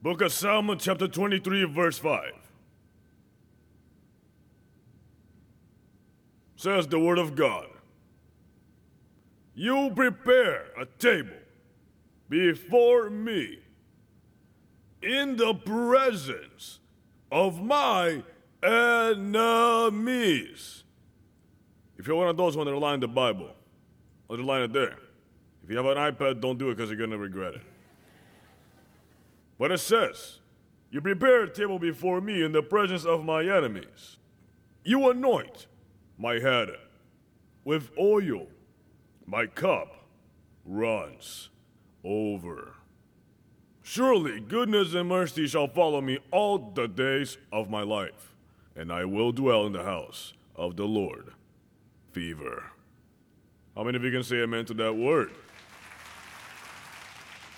Book of Psalm, chapter 23, verse 5. Says the word of God. You prepare a table before me in the presence of my enemies. If you're one of those who underline the Bible, underline it there. If you have an iPad, don't do it because you're going to regret it. But it says, You prepare a table before me in the presence of my enemies. You anoint my head with oil. My cup runs over. Surely goodness and mercy shall follow me all the days of my life, and I will dwell in the house of the Lord. Fever. How many of you can say amen to that word?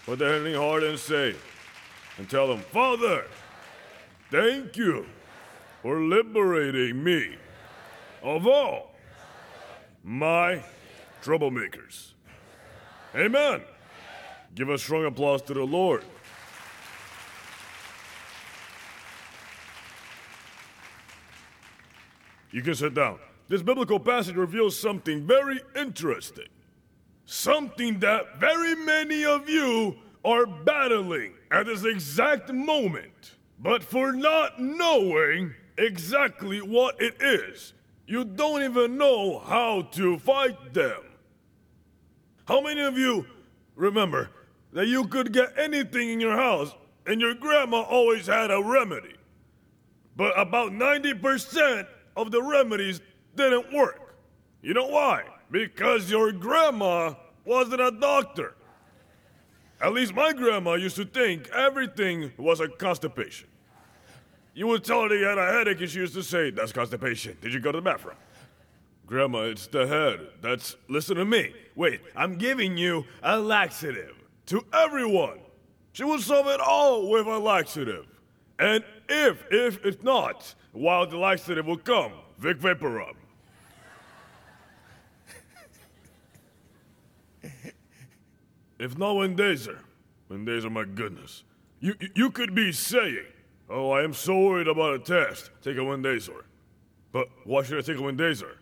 Put the hand in your heart and say, and tell them, Father, thank you for liberating me of all my troublemakers. Amen. Give a strong applause to the Lord. You can sit down. This biblical passage reveals something very interesting. Something that very many of you are battling at this exact moment. But for not knowing exactly what it is, you don't even know how to fight them. How many of you remember that you could get anything in your house and your grandma always had a remedy? But about 90% of the remedies didn't work. You know why? Because your grandma wasn't a doctor. At least my grandma used to think everything was a constipation. You would tell her you had a headache, and she used to say, That's constipation. Did you go to the bathroom? Grandma, it's the head. That's. Listen to me. Wait, I'm giving you a laxative. To everyone. She would solve it all with a laxative. And if, if it's not, while the laxative will come, Vic Vapor Rub. If not Wendazer, Wendazer, my goodness. You, you, could be saying, Oh, I am so worried about a test. Take a Wendazer. But why should I take a Wendazer?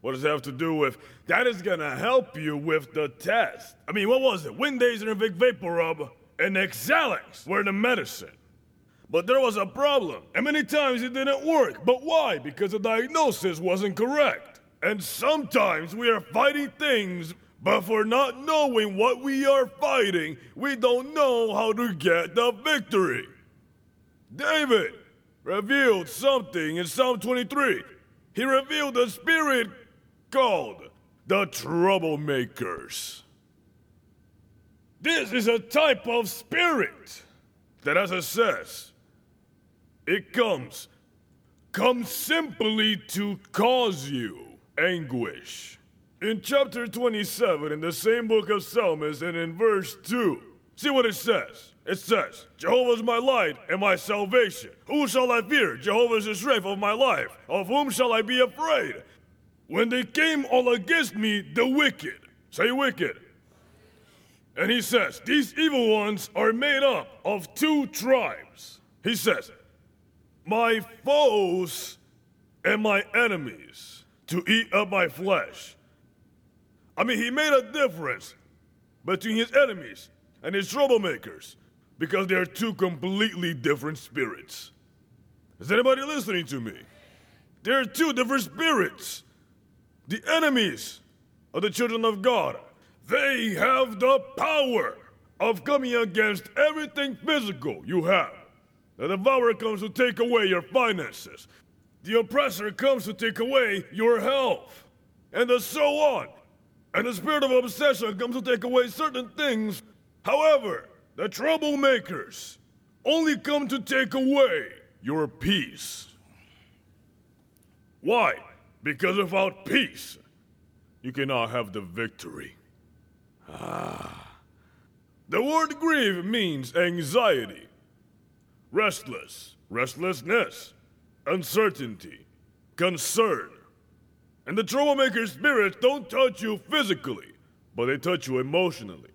What does that have to do with? That is gonna help you with the test. I mean, what was it? Wendazer and Vic Vapor Rub and Exalix were the medicine. But there was a problem, and many times it didn't work. But why? Because the diagnosis wasn't correct. And sometimes we are fighting things, but for not knowing what we are fighting, we don't know how to get the victory. David revealed something in Psalm 23. He revealed a spirit called the troublemakers. This is a type of spirit that, as it says, it comes, comes simply to cause you anguish. In chapter 27, in the same book of Psalms, and in verse 2, see what it says. It says, Jehovah is my light and my salvation. Who shall I fear? Jehovah is the strength of my life. Of whom shall I be afraid? When they came all against me, the wicked, say wicked. And he says, These evil ones are made up of two tribes. He says, My foes and my enemies to eat up my flesh. I mean, he made a difference between his enemies and his troublemakers because they are two completely different spirits. Is anybody listening to me? There are two different spirits. The enemies of the children of God, they have the power of coming against everything physical you have. The devourer comes to take away your finances. The oppressor comes to take away your health. And so on. And the spirit of obsession comes to take away certain things. However, the troublemakers only come to take away your peace. Why? Because without peace, you cannot have the victory. Ah. The word grieve means anxiety, restless, restlessness, uncertainty, concern. And the troublemaker spirits don't touch you physically, but they touch you emotionally.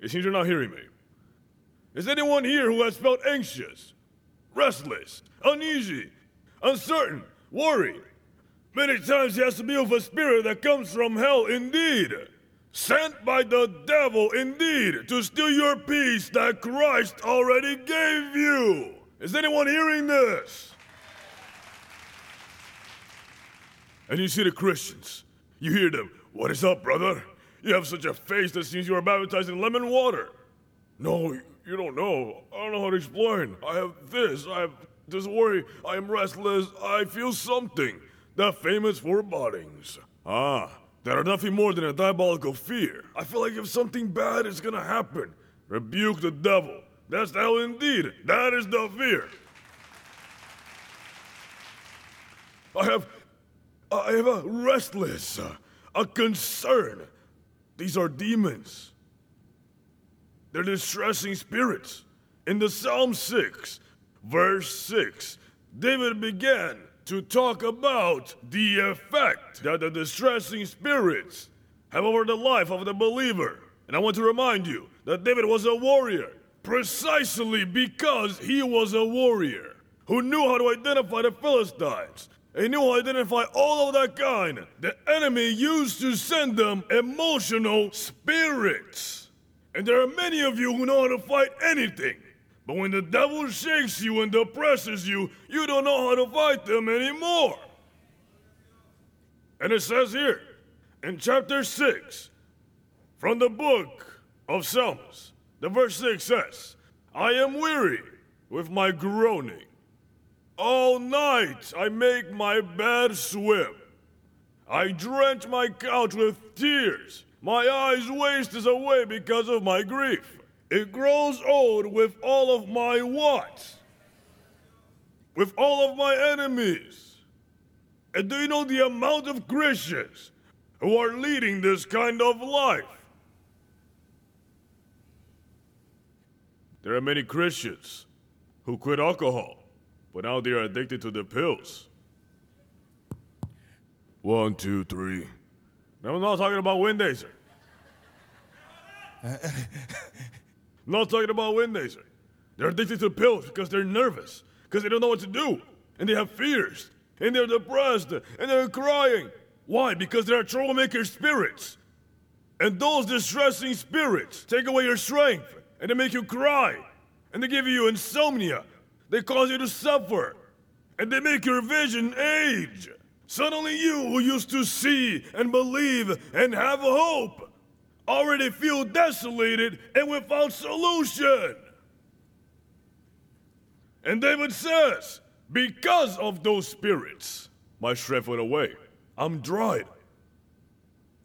It seems you're not hearing me. Is anyone here who has felt anxious, restless, uneasy, uncertain, worried? Many times he has to deal with a spirit that comes from hell indeed. Sent by the devil indeed to steal your peace that Christ already gave you. Is anyone hearing this? And you see the Christians. You hear them. What is up, brother? You have such a face that seems you are baptized in lemon water. No, you don't know. I don't know how to explain. I have this. I have this worry. I am restless. I feel something. The famous forebodings. Ah, that are nothing more than a diabolical fear. I feel like if something bad is gonna happen, rebuke the devil. That's the hell indeed. That is the fear. I have, I have a restless, a concern. These are demons. They're distressing spirits. In the Psalm 6, verse 6, David began to talk about the effect that the distressing spirits have over the life of the believer. And I want to remind you that David was a warrior precisely because he was a warrior who knew how to identify the Philistines. He knew how to identify all of that kind. The enemy used to send them emotional spirits. And there are many of you who know how to fight anything. But when the devil shakes you and depresses you, you don't know how to fight them anymore. And it says here in chapter 6 from the book of Psalms, the verse 6 says, I am weary with my groaning. All night I make my bed swim. I drench my couch with tears. My eyes waste away because of my grief. It grows old with all of my what? With all of my enemies. And do you know the amount of Christians who are leading this kind of life? There are many Christians who quit alcohol, but now they are addicted to the pills. One, two, three. I'm not talking about Windazer. not talking about Windazer. They're addicted to pills because they're nervous, because they don't know what to do, and they have fears, and they're depressed, and they're crying. Why? Because they are troublemaker spirits. And those distressing spirits take away your strength, and they make you cry, and they give you insomnia. They cause you to suffer, and they make your vision age. Suddenly, you who used to see and believe and have hope already feel desolated and without solution. And David says, Because of those spirits, my strength went away. I'm dried,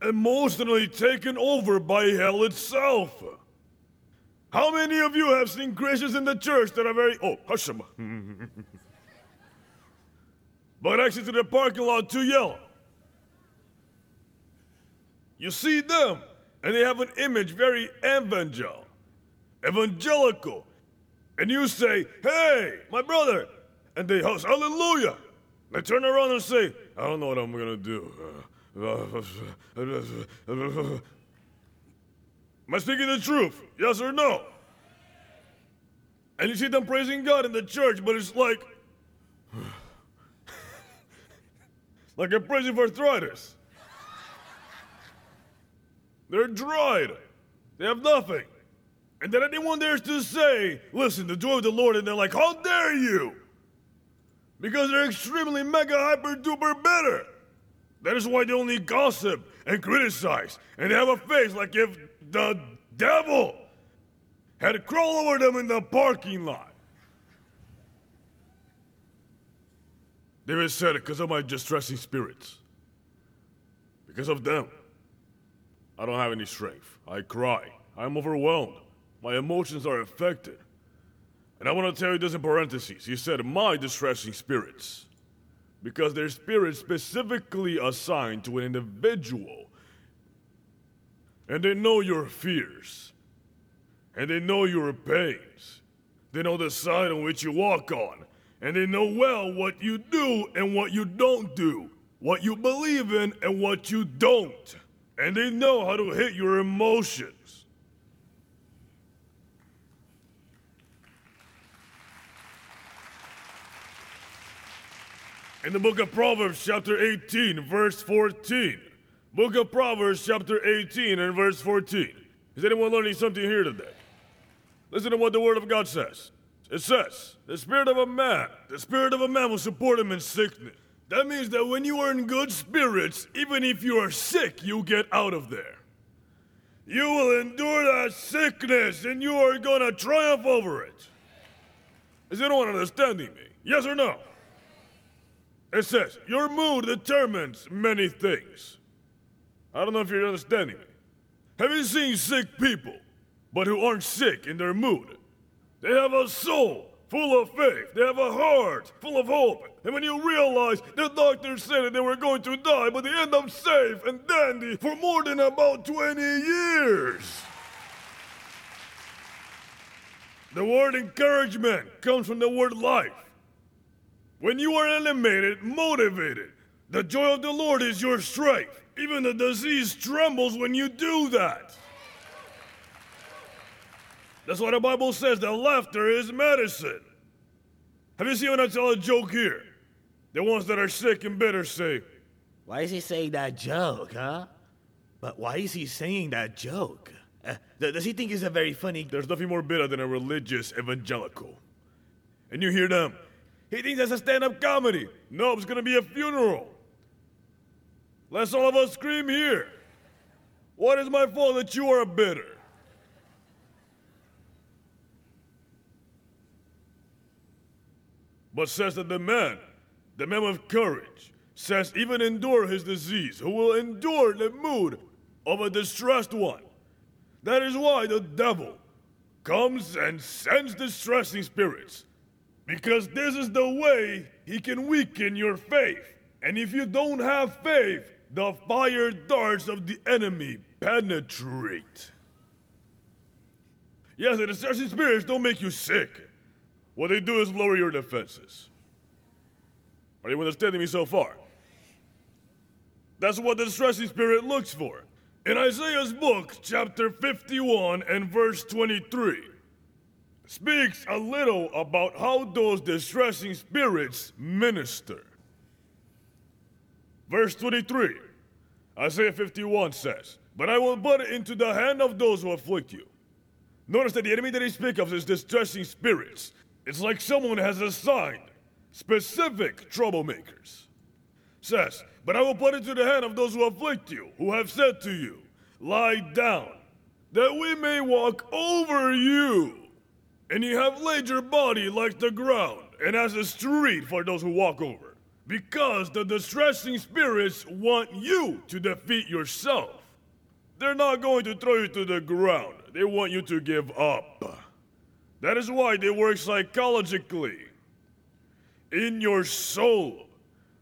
emotionally taken over by hell itself. How many of you have seen Christians in the church that are very. Oh, hush but exit to the parking lot too yellow. You see them, and they have an image very evangel, evangelical. And you say, Hey, my brother. And they host, Hallelujah. They turn around and say, I don't know what I'm going to do. Am I speaking the truth? Yes or no? And you see them praising God in the church, but it's like, like a praising for arthritis. They're dried. They have nothing. And then anyone dares to say, listen, the joy of the Lord, and they're like, how dare you? Because they're extremely mega hyper duper bitter. That is why they only gossip and criticize. And they have a face like if the devil had to crawl over them in the parking lot. David said it because of my distressing spirits. Because of them. I don't have any strength. I cry. I'm overwhelmed. My emotions are affected. And I want to tell you this in parentheses. He said, my distressing spirits. Because they're spirits specifically assigned to an individual. And they know your fears. And they know your pains. They know the side on which you walk on. And they know well what you do and what you don't do, what you believe in and what you don't. And they know how to hit your emotions. In the book of Proverbs, chapter 18, verse 14. Book of Proverbs, chapter 18, and verse 14. Is anyone learning something here today? Listen to what the Word of God says. It says, The spirit of a man, the spirit of a man will support him in sickness. That means that when you are in good spirits, even if you are sick, you get out of there. You will endure that sickness and you are going to triumph over it. Is anyone understanding me? Yes or no? It says, Your mood determines many things. I don't know if you're understanding me. Have you seen sick people, but who aren't sick in their mood? They have a soul full of faith. They have a heart full of hope. And when you realize the doctors said that they were going to die, but they end up safe and dandy for more than about 20 years. The word encouragement comes from the word life. When you are animated, motivated, the joy of the Lord is your strength. Even the disease trembles when you do that. That's why the Bible says that laughter is medicine. Have you seen when I tell a joke here? The ones that are sick and bitter say, Why is he saying that joke, huh? But why is he saying that joke? Uh, does he think it's a very funny? There's nothing more bitter than a religious evangelical. And you hear them, he thinks that's a stand up comedy. No, it's gonna be a funeral. Let's all of us scream here. What is my fault that you are a bitter? But says that the man, the man of courage, says even endure his disease, who will endure the mood of a distressed one. That is why the devil comes and sends distressing spirits. Because this is the way he can weaken your faith. And if you don't have faith, the fire darts of the enemy penetrate. Yes, the distressing spirits don't make you sick. What they do is lower your defenses. Are you understanding me so far? That's what the distressing spirit looks for. In Isaiah's book, chapter 51 and verse 23, speaks a little about how those distressing spirits minister. Verse 23, Isaiah 51 says, But I will put it into the hand of those who afflict you. Notice that the enemy that he speaks of is distressing spirits. It's like someone has assigned specific troublemakers. Says, But I will put it to the hand of those who afflict you, who have said to you, Lie down, that we may walk over you. And you have laid your body like the ground, and as a street for those who walk over. Because the distressing spirits want you to defeat yourself. They're not going to throw you to the ground, they want you to give up. That is why they work psychologically. In your soul.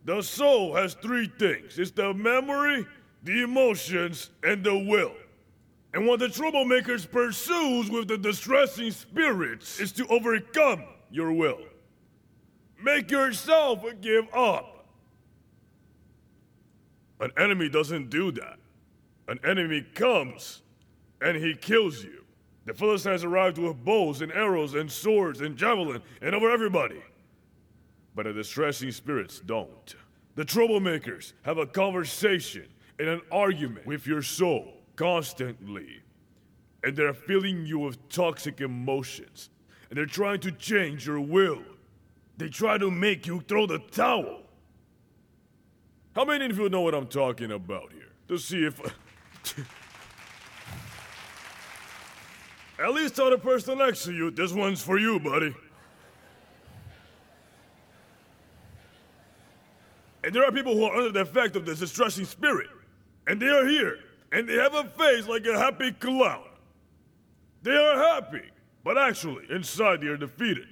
The soul has three things it's the memory, the emotions, and the will. And what the troublemakers pursues with the distressing spirits is to overcome your will. Make yourself give up. An enemy doesn't do that. An enemy comes and he kills you. The Philistines arrived with bows and arrows and swords and javelin and over everybody. But the distressing spirits don't. The troublemakers have a conversation and an argument with your soul constantly. And they're filling you with toxic emotions. And they're trying to change your will. They try to make you throw the towel. How many of you know what I'm talking about here? To see if. At least tell the person next to you, this one's for you, buddy. And there are people who are under the effect of this distressing spirit. And they are here. And they have a face like a happy clown. They are happy. But actually, inside they are defeated.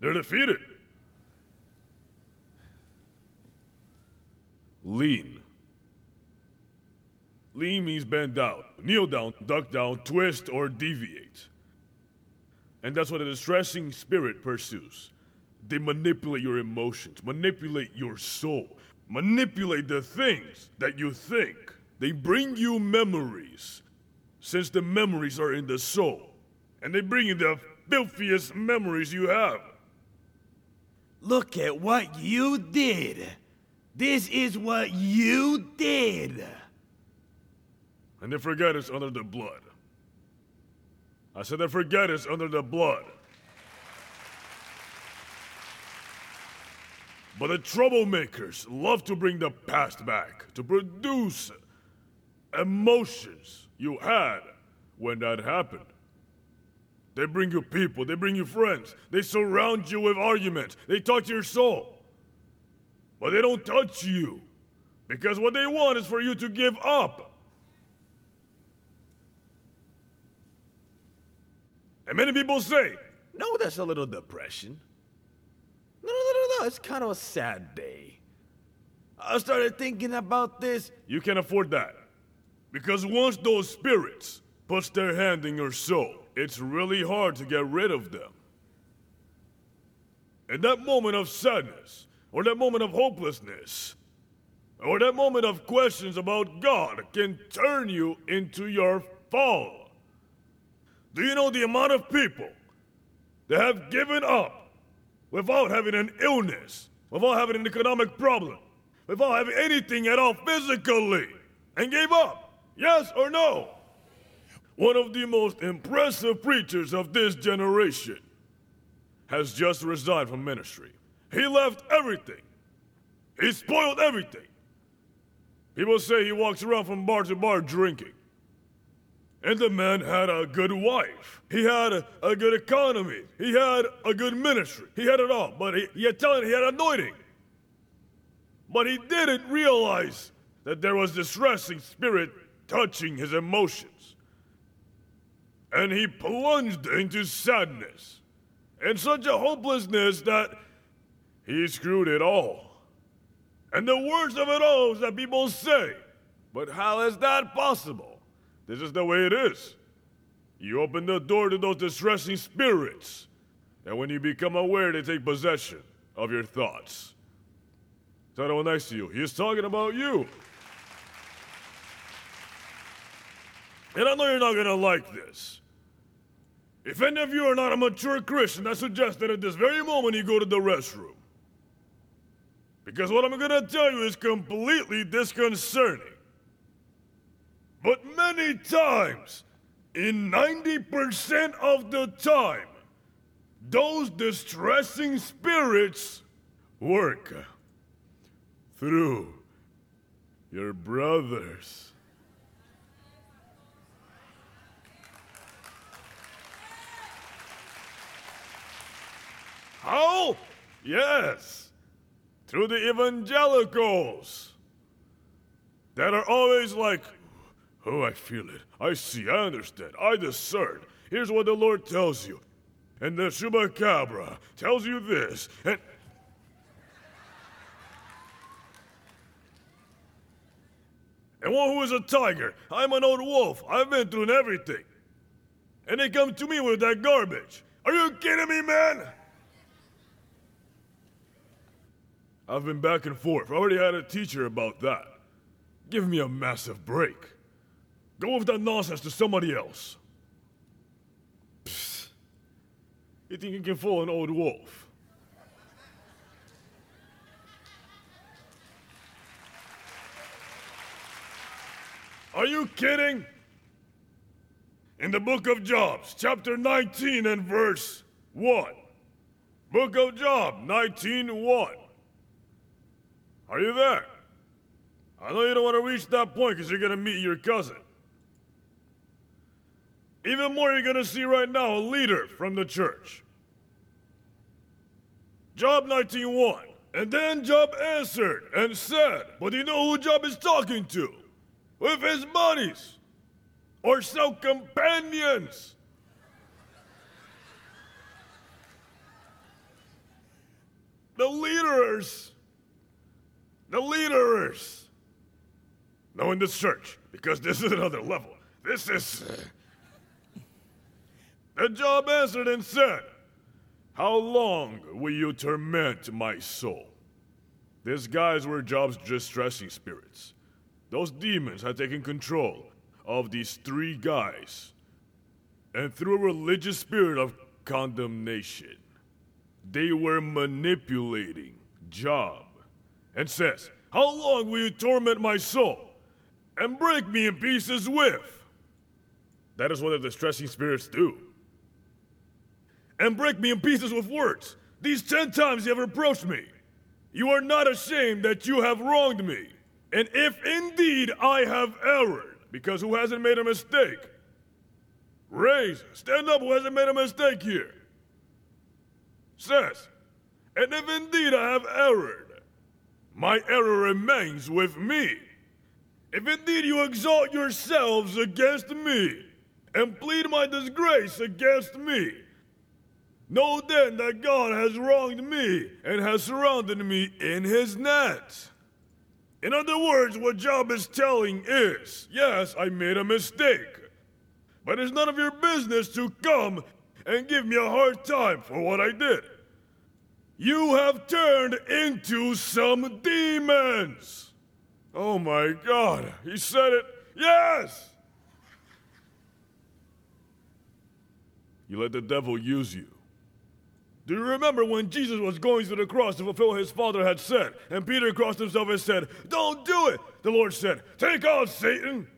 They're defeated. Lean. Lean means bend down, kneel down, duck down, twist, or deviate. And that's what a distressing spirit pursues. They manipulate your emotions, manipulate your soul, manipulate the things that you think. They bring you memories, since the memories are in the soul. And they bring you the filthiest memories you have. Look at what you did. This is what you did. And they forget it's under the blood. I said they forget it's under the blood. But the troublemakers love to bring the past back to produce emotions you had when that happened. They bring you people, they bring you friends, they surround you with arguments, they talk to your soul. But they don't touch you because what they want is for you to give up. And many people say, No, that's a little depression. No, no, no, no, no. It's kind of a sad day. I started thinking about this. You can afford that. Because once those spirits puts their hand in your soul, it's really hard to get rid of them. In that moment of sadness, or that moment of hopelessness, or that moment of questions about God can turn you into your fall. Do you know the amount of people that have given up without having an illness, without having an economic problem, without having anything at all physically, and gave up? Yes or no? One of the most impressive preachers of this generation has just resigned from ministry. He left everything. He spoiled everything. People say he walks around from bar to bar drinking. And the man had a good wife. He had a, a good economy. He had a good ministry. He had it all. But he, had talent, he had anointing. But he didn't realize that there was distressing spirit touching his emotions. And he plunged into sadness and such a hopelessness that he screwed it all. And the worst of it all is that people say, but how is that possible? This is the way it is. You open the door to those distressing spirits, and when you become aware, they take possession of your thoughts. Tell the one next to you, he's talking about you. And I know you're not gonna like this. If any of you are not a mature Christian, I suggest that at this very moment you go to the restroom. Because what I'm gonna tell you is completely disconcerting. But many times, in 90% of the time, those distressing spirits work through your brothers. How? Yes. Through the evangelicals. That are always like, oh, I feel it. I see, I understand, I discern. Here's what the Lord tells you. And the Chupacabra tells you this. And. And one who is a tiger. I'm an old wolf. I've been through everything. And they come to me with that garbage. Are you kidding me, man? I've been back and forth. I already had a teacher about that. Give me a massive break. Go with that nonsense to somebody else. Psst. You think you can fool an old wolf? Are you kidding? In the book of Jobs, chapter 19 and verse 1. Book of Job, 19 1. Are you there? I know you don't want to reach that point because you're going to meet your cousin. Even more, you're going to see right now a leader from the church. Job 19.1. And then Job answered and said, But you know who Job is talking to? With his buddies or some companions. The leaders the leaders. No, in this church, because this is another level. This is. The Job answered and said, How long will you torment my soul? These guys were Job's distressing spirits. Those demons had taken control of these three guys. And through a religious spirit of condemnation, they were manipulating Job and says, How long will you torment my soul and break me in pieces with? That is what the distressing spirits do. And break me in pieces with words. These ten times you have reproached me. You are not ashamed that you have wronged me. And if indeed I have erred, because who hasn't made a mistake? Raise, stand up, who hasn't made a mistake here? Says, and if indeed I have erred, my error remains with me. If indeed you exalt yourselves against me, and plead my disgrace against me, know then that God has wronged me and has surrounded me in his net. In other words, what Job is telling is yes, I made a mistake, but it's none of your business to come and give me a hard time for what I did. You have turned into some demons. Oh my God, he said it. Yes! You let the devil use you. Do you remember when Jesus was going to the cross to fulfill what his Father had said, and Peter crossed himself and said, Don't do it! The Lord said, Take out Satan!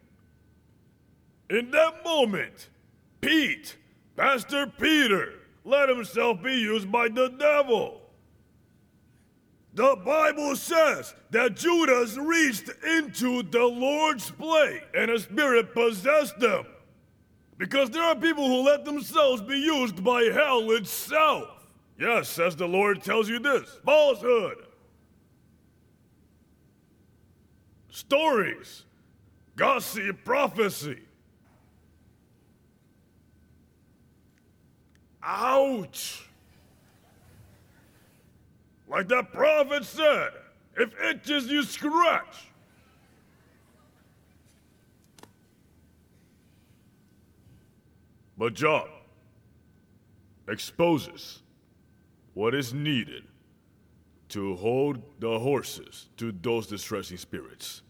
In that moment, Pete, Pastor Peter, let himself be used by the devil. The Bible says that Judas reached into the Lord's plate and a spirit possessed them. Because there are people who let themselves be used by hell itself. Yes, as the Lord tells you this falsehood. Stories, gossip, prophecy. Ouch! Like that prophet said, if itches you scratch. But Job exposes what is needed to hold the horses to those distressing spirits.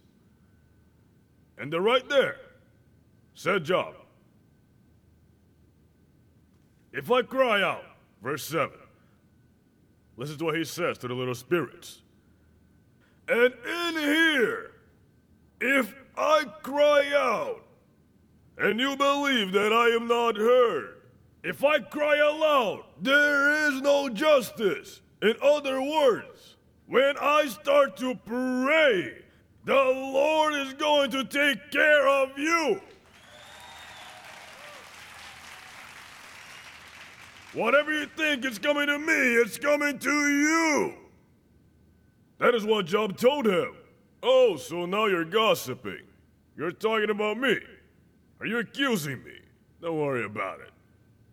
And they're right there, said Job. If I cry out, verse 7, listen to what he says to the little spirits. And in here, if I cry out, and you believe that I am not heard, if I cry aloud, there is no justice. In other words, when I start to pray, the Lord is going to take care of you. Whatever you think is coming to me, it's coming to you. That is what Job told him. Oh, so now you're gossiping. You're talking about me. Are you accusing me? Don't worry about it.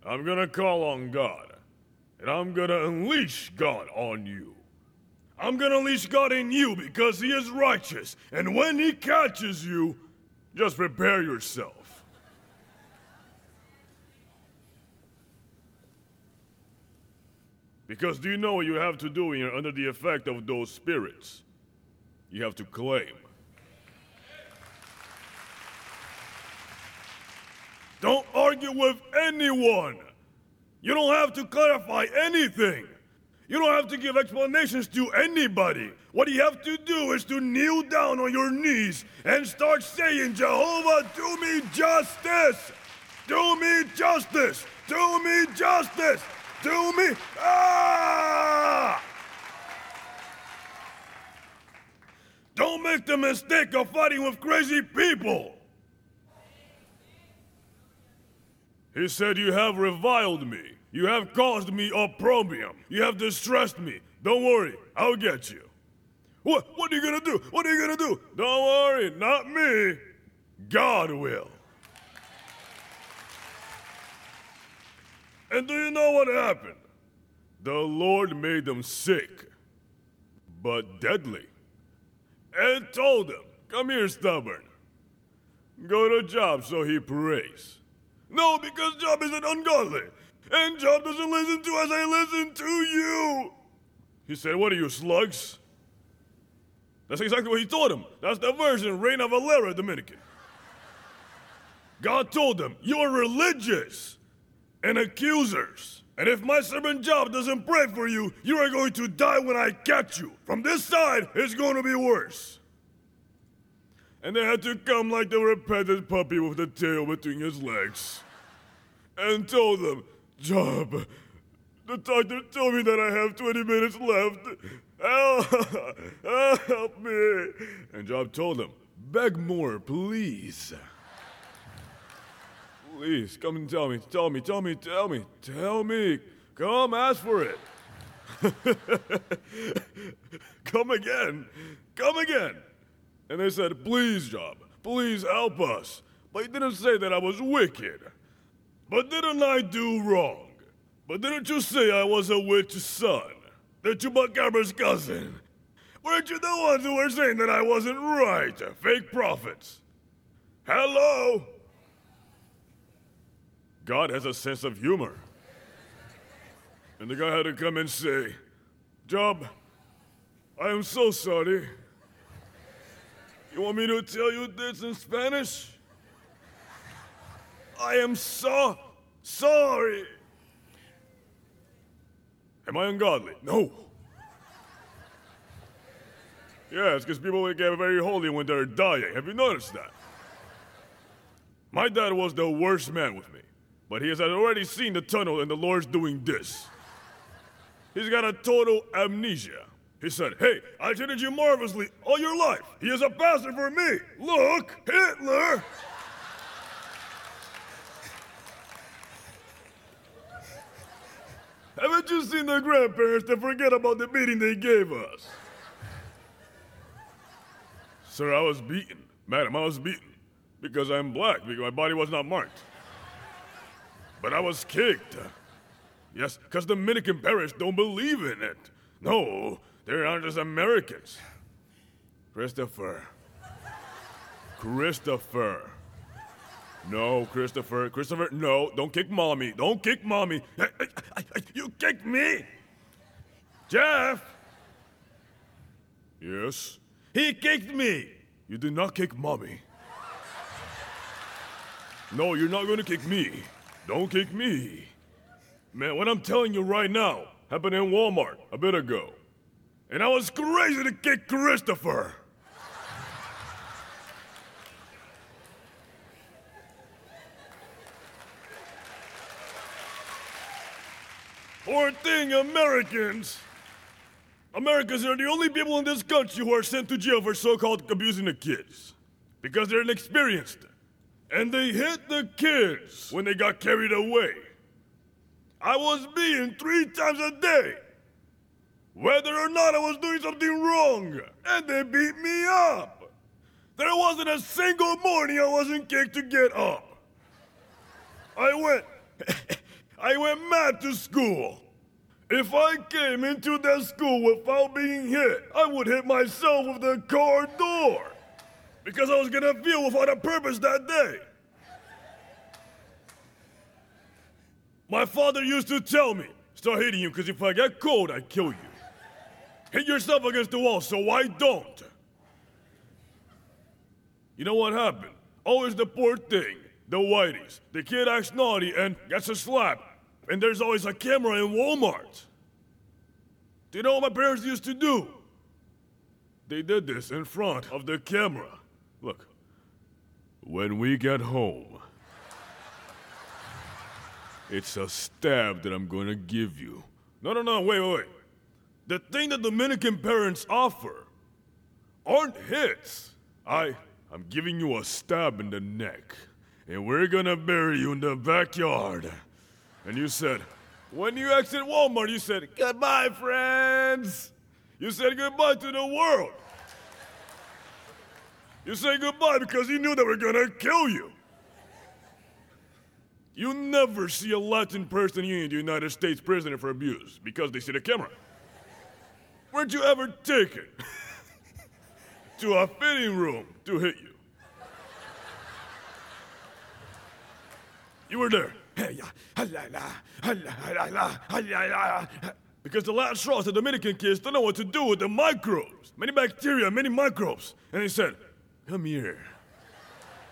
I'm gonna call on God, and I'm gonna unleash God on you. I'm gonna unleash God in you because He is righteous, and when He catches you, just prepare yourself. Because do you know what you have to do when you're under the effect of those spirits? You have to claim. Don't argue with anyone. You don't have to clarify anything. You don't have to give explanations to anybody. What you have to do is to kneel down on your knees and start saying, Jehovah, do me justice! Do me justice! Do me justice! Do me! Ah! Don't make the mistake of fighting with crazy people! He said, You have reviled me. You have caused me opprobrium. You have distressed me. Don't worry, I'll get you. What, what are you gonna do? What are you gonna do? Don't worry, not me. God will. And do you know what happened? The Lord made them sick, but deadly, and told them, Come here, stubborn. Go to Job so he prays. No, because Job isn't ungodly. And Job doesn't listen to as I listen to you. He said, What are you, slugs? That's exactly what he told him. That's the version, Reina Valera, Dominican. God told them, You're religious and accusers And if my servant Job doesn't pray for you, you are going to die when I catch you. From this side, it's going to be worse. And they had to come like the repentant puppy with the tail between his legs. And told them, Job, the doctor told me that I have 20 minutes left. Help, help me. And Job told them, beg more, please. Please, come and tell me, tell me, tell me, tell me, tell me. Come, ask for it. come again, come again. And they said, Please, Job, please help us. But he didn't say that I was wicked. But didn't I do wrong? But didn't you say I was a witch's son? That The Chupacabra's cousin? Weren't you the ones who were saying that I wasn't right? Fake prophets. Hello? God has a sense of humor. And the guy had to come and say, Job, I am so sorry. You want me to tell you this in Spanish? I am so sorry. Am I ungodly? No. Yes, because people get very holy when they're dying. Have you noticed that? My dad was the worst man with me, but he has already seen the tunnel and the Lord's doing this. He's got a total amnesia. He said, Hey, I treated you marvelously all your life. He is a pastor for me. Look, Hitler! Haven't you seen the grandparents that forget about the beating they gave us? Sir, I was beaten. Madam, I was beaten. Because I'm black, because my body was not marked. But I was kicked. Yes, because Dominican parents don't believe in it. No, they aren't just Americans. Christopher. Christopher. No, Christopher. Christopher, no. Don't kick mommy. Don't kick mommy. You kicked me! Jeff! Yes? He kicked me! You did not kick mommy. No, you're not gonna kick me. Don't kick me. Man, what I'm telling you right now happened in Walmart a bit ago. And I was crazy to kick Christopher. Poor thing, Americans. Americans are the only people in this country who are sent to jail for so called abusing the kids. Because they're inexperienced. And they hit the kids when they got carried away. I was beaten three times a day. Whether or not I was doing something wrong. And they beat me up. There wasn't a single morning I wasn't kicked to get up. I went. I went mad to school. If I came into that school without being hit, I would hit myself with the car door. Because I was gonna feel without a purpose that day. My father used to tell me, start hitting you, because if I get cold, I kill you. Hit yourself against the wall, so I don't. You know what happened? Always the poor thing, the whiteys. The kid acts naughty and gets a slap, and there's always a camera in Walmart. Do you know what my parents used to do? They did this in front of the camera. Look, when we get home, it's a stab that I'm gonna give you. No, no, no, wait, wait, wait. The thing that Dominican parents offer aren't hits. I, I'm giving you a stab in the neck, and we're gonna bury you in the backyard. And you said, when you exit Walmart, you said, goodbye, friends. You said goodbye to the world. You say goodbye because you knew they were gonna kill you. You never see a Latin person in the United States prisoner for abuse because they see the camera. Weren't you ever taken to a fitting room to hit you? You were there. Because the last straws, the Dominican kids don't know what to do with the microbes. Many bacteria, many microbes. And they said, Come here.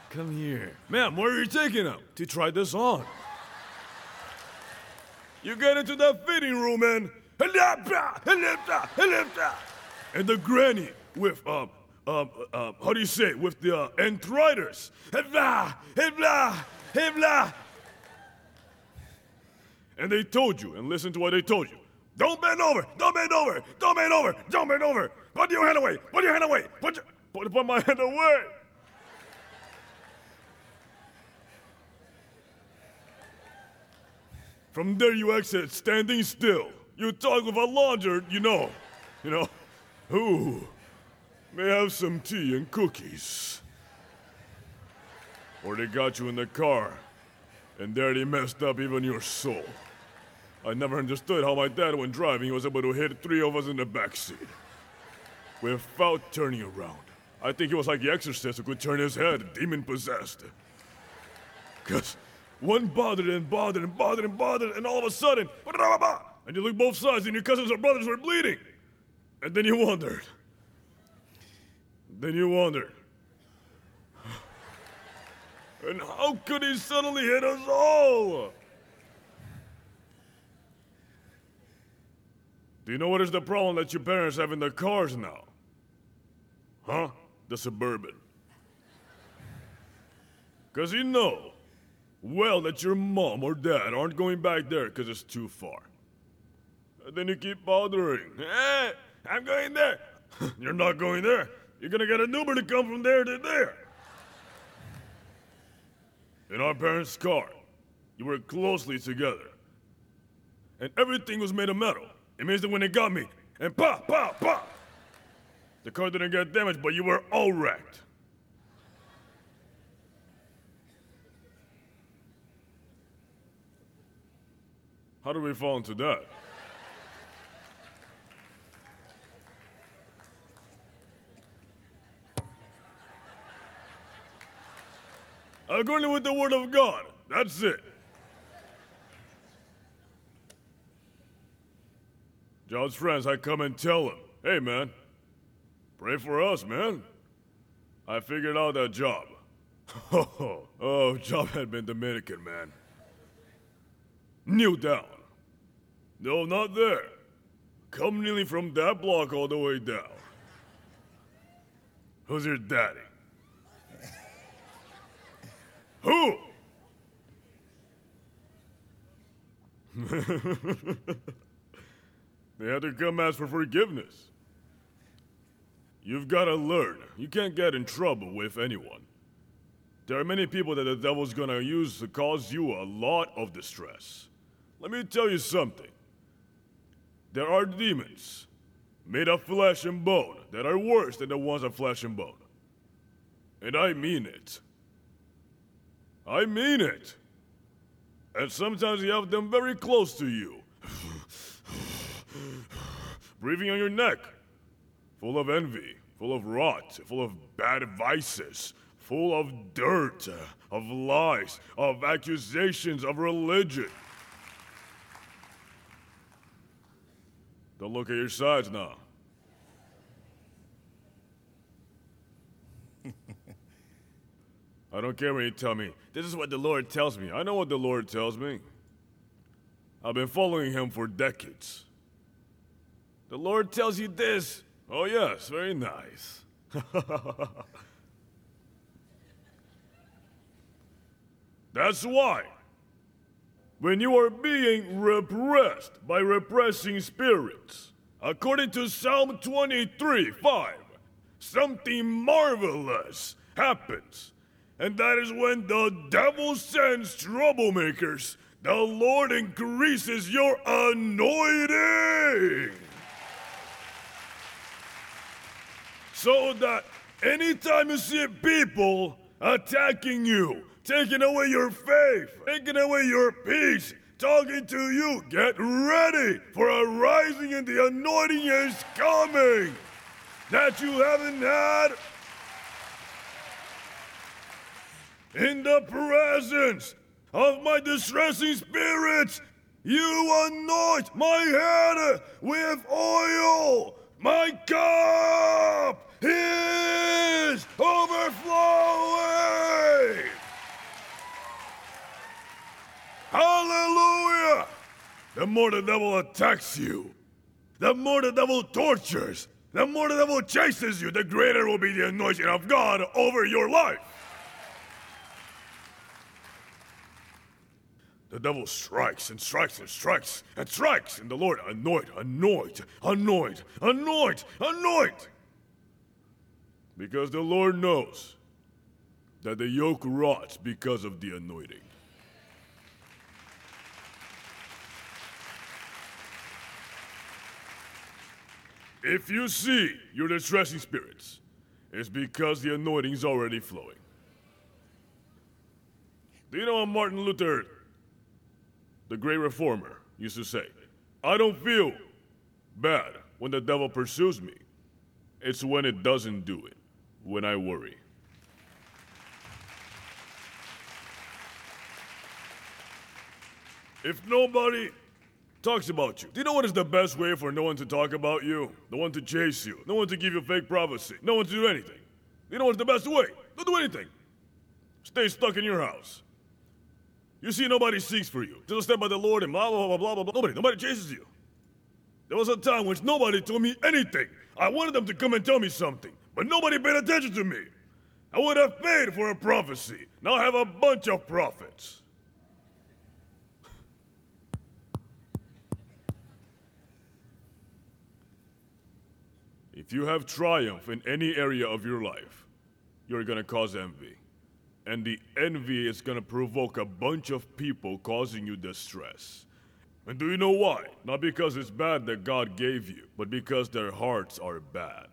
Come here. Ma'am, where are you taking them? To try this on. You get into the fitting room and and the granny with um um um how do you say it? with the uh, arthritis and they told you and listen to what they told you don't bend over don't bend over don't bend over don't bend over put your hand away put your hand away put your put, put my hand away From there you exit standing still. You talk with a lodger, you know. You know, who may have some tea and cookies. Or they got you in the car, and there they messed up even your soul. I never understood how my dad, when driving, was able to hit three of us in the back seat without turning around. I think he was like the exorcist who could turn his head, demon possessed. Because one bothered and bothered and bothered and bothered, and all of a sudden, and you look both sides, and your cousins or brothers were bleeding. And then you wondered. Then you wondered. And how could he suddenly hit us all? Do you know what is the problem that your parents have in their cars now? Huh? The Suburban. Because you know well that your mom or dad aren't going back there because it's too far. And then you keep bothering. Hey, I'm going there. You're not going there. You're gonna get an Uber to come from there to there. In our parents' car, you were closely together. And everything was made of metal. It means that when they got me, and pop, pop, pop, the car didn't get damaged, but you were all wrecked. How do we fall into that? According with the word of God. That's it. John's friends, I come and tell him, hey man, pray for us, man. I figured out that job. oh, Job had been Dominican, man. Kneel down. No, not there. Come kneeling from that block all the way down. Who's your daddy? Who? they had to come ask for forgiveness. You've got to learn. You can't get in trouble with anyone. There are many people that the devil's gonna use to cause you a lot of distress. Let me tell you something. There are demons made of flesh and bone that are worse than the ones of flesh and bone. And I mean it. I mean it. And sometimes you have them very close to you. Breathing on your neck. Full of envy, full of rot, full of bad vices, full of dirt, of lies, of accusations of religion. Don't look at your sides now. I don't care when you tell me, this is what the Lord tells me. I know what the Lord tells me. I've been following him for decades. The Lord tells you this. Oh, yes, very nice. That's why when you are being repressed by repressing spirits. According to Psalm 23 5, something marvelous happens. And that is when the devil sends troublemakers, the Lord increases your anointing. So that anytime you see people attacking you, taking away your faith, taking away your peace, talking to you. Get ready for a rising and the anointing is coming that you haven't had in the presence of my distressing spirits. You anoint my head with oil. My cup is overflowing. Hallelujah! the more the devil attacks you. The more the devil tortures, the more the devil chases you, the greater will be the anointing of God over your life. The devil strikes and strikes and strikes and strikes, and the Lord anoint, anoint, anoint, anoint, anoint. Because the Lord knows that the yoke rots because of the anointing. If you see your distressing spirits, it's because the anointing's already flowing. Do you know what Martin Luther, the great reformer, used to say? I don't feel bad when the devil pursues me. It's when it doesn't do it, when I worry. If nobody talks about you. Do you know what is the best way for no one to talk about you? No one to chase you. No one to give you fake prophecy. No one to do anything. Do you know what's the best way? Don't do anything. Stay stuck in your house. You see, nobody seeks for you. Just step by the Lord and blah, blah, blah, blah, blah, blah. Nobody, nobody chases you. There was a time when nobody told me anything. I wanted them to come and tell me something, but nobody paid attention to me. I would have paid for a prophecy. Now I have a bunch of prophets. If you have triumph in any area of your life, you're gonna cause envy. And the envy is gonna provoke a bunch of people causing you distress. And do you know why? Not because it's bad that God gave you, but because their hearts are bad.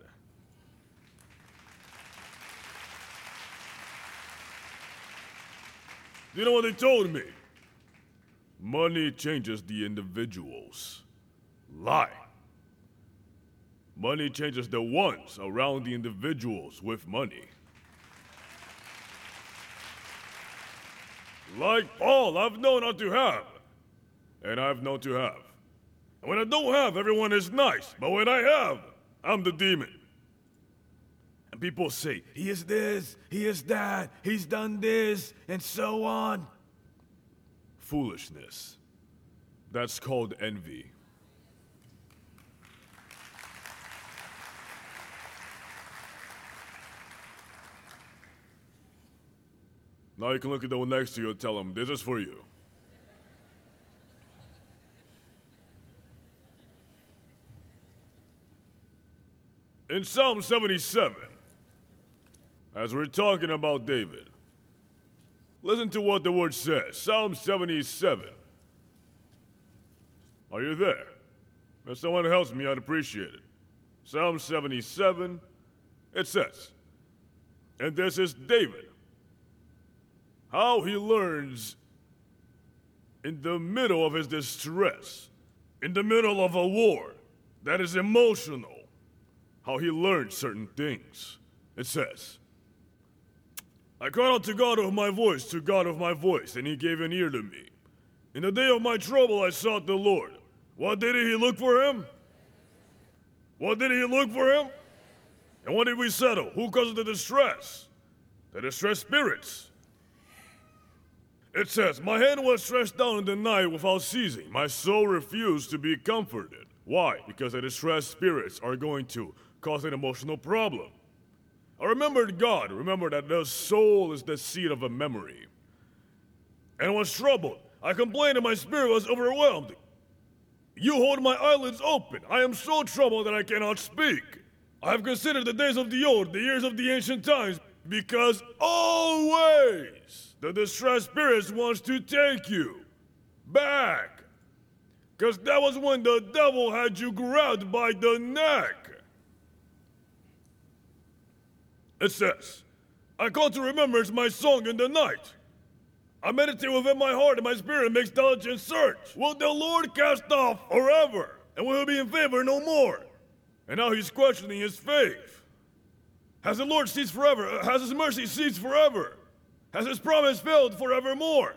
You know what they told me? Money changes the individuals. Lie. Money changes the ones around the individuals with money. Like Paul, I've known not to have, and I've known to have. And when I don't have, everyone is nice, but when I have, I'm the demon. And people say, he is this, he is that, he's done this, and so on. Foolishness. That's called envy. Now you can look at the one next to you and tell him, this is for you. In Psalm 77, as we're talking about David, listen to what the word says. Psalm 77. Are you there? If someone helps me, I'd appreciate it. Psalm 77, it says, and this is David how he learns in the middle of his distress, in the middle of a war that is emotional, how he learns certain things. It says, I cried out to God of my voice, to God of my voice, and he gave an ear to me. In the day of my trouble, I sought the Lord. What did he look for him? What did he look for him? And what did we settle? Who caused the distress? The distressed spirits. It says, My hand was stretched down in the night without ceasing. My soul refused to be comforted. Why? Because the distressed spirits are going to cause an emotional problem. I remembered God. Remember that the soul is the seat of a memory. And was troubled. I complained and my spirit was overwhelmed. You hold my eyelids open. I am so troubled that I cannot speak. I have considered the days of the old, the years of the ancient times, because always the distressed spirits wants to take you back. Because that was when the devil had you grabbed by the neck. It says, I call to remembrance my song in the night. I meditate within my heart and my spirit makes diligent search. Will the Lord cast off forever? And will he be in favor no more? And now he's questioning his faith. Has the Lord ceased forever? Has his mercy ceased forever? Has his promise failed forevermore?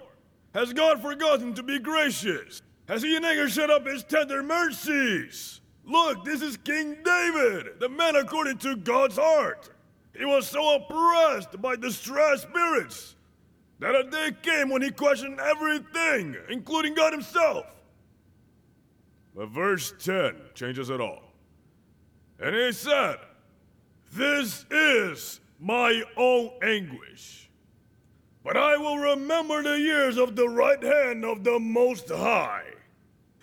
Has God forgotten to be gracious? Has he in anger shut up his tender mercies? Look, this is King David, the man according to God's heart. He was so oppressed by distressed spirits that a day came when he questioned everything, including God himself. But verse 10 changes it all. And he said, This is my own anguish. But I will remember the years of the right hand of the Most High.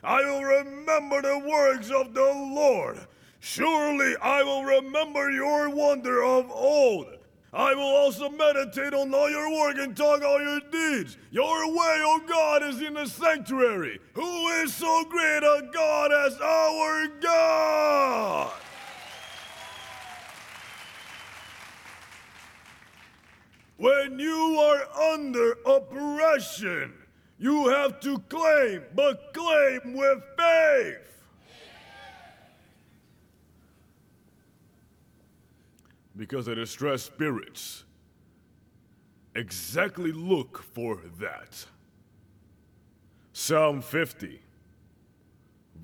I will remember the works of the Lord. Surely I will remember your wonder of old. I will also meditate on all your work and talk all your deeds. Your way, O God, is in the sanctuary. Who is so great a God as our God? When you are under oppression, you have to claim, but claim with faith. Because the distressed spirits exactly look for that. Psalm 50,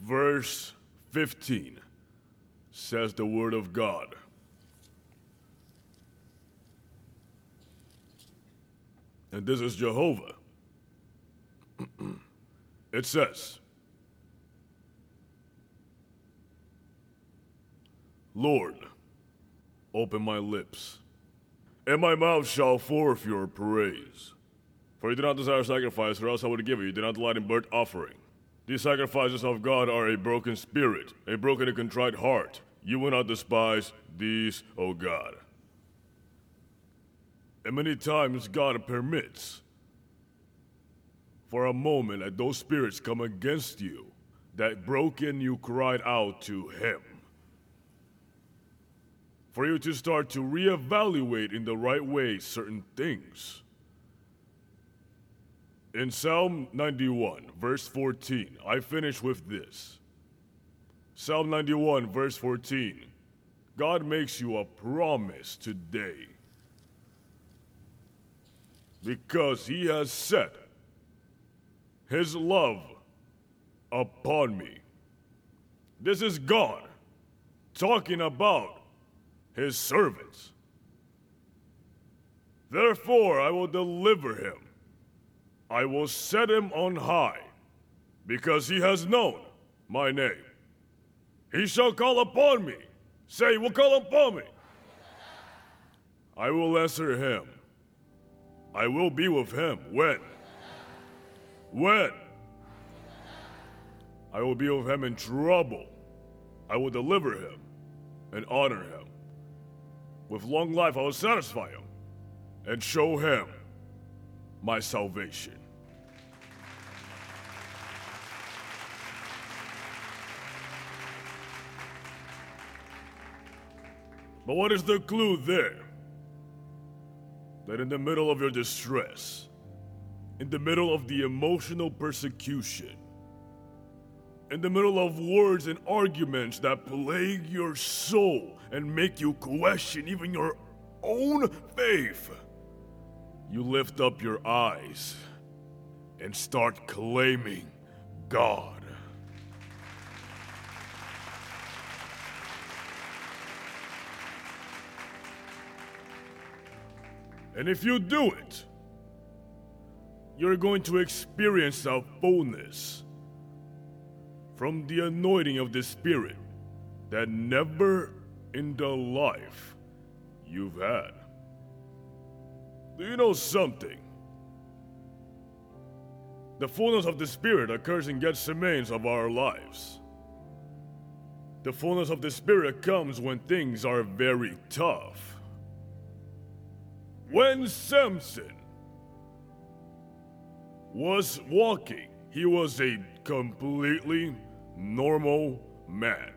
verse 15, says the Word of God. And this is Jehovah. it says, Lord, open my lips, and my mouth shall forth your praise. For you do not desire sacrifice, or else I would give you. You do not delight in burnt offering. These sacrifices of God are a broken spirit, a broken and contrite heart. You will not despise these, O God. And many times God permits for a moment that those spirits come against you, that broken you cried out to Him. For you to start to reevaluate in the right way certain things. In Psalm 91, verse 14, I finish with this. Psalm 91, verse 14. God makes you a promise today because he has set his love upon me. This is God talking about his servants. Therefore, I will deliver him. I will set him on high, because he has known my name. He shall call upon me. Say, will call upon me. I will answer him. I will be with him. When? When? I will be with him in trouble. I will deliver him and honor him. With long life, I will satisfy him and show him my salvation. But what is the clue there? That in the middle of your distress, in the middle of the emotional persecution, in the middle of words and arguments that plague your soul and make you question even your own faith, you lift up your eyes and start claiming God. And if you do it, you're going to experience a fullness from the anointing of the Spirit that never in the life you've had. Do you know something? The fullness of the Spirit occurs in Gethsemanes of our lives. The fullness of the Spirit comes when things are very tough. When Samson was walking, he was a completely normal man.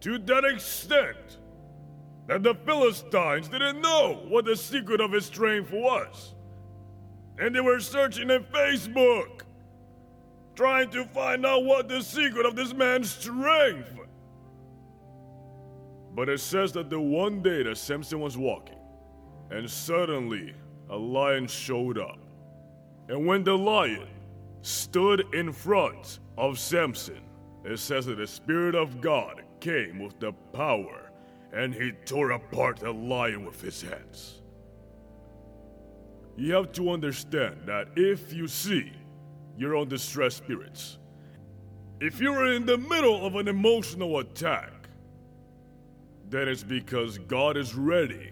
To that extent that the Philistines didn't know what the secret of his strength was. And they were searching in Facebook, trying to find out what the secret of this man's strength. But it says that the one day that Samson was walking, and suddenly a lion showed up. And when the lion stood in front of Samson, it says that the Spirit of God came with the power and he tore apart the lion with his hands. You have to understand that if you see your own distressed spirits, If you're in the middle of an emotional attack, then it's because God is ready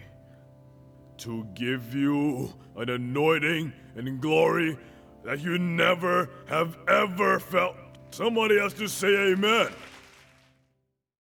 to give you an anointing and glory that you never have ever felt. Somebody has to say amen.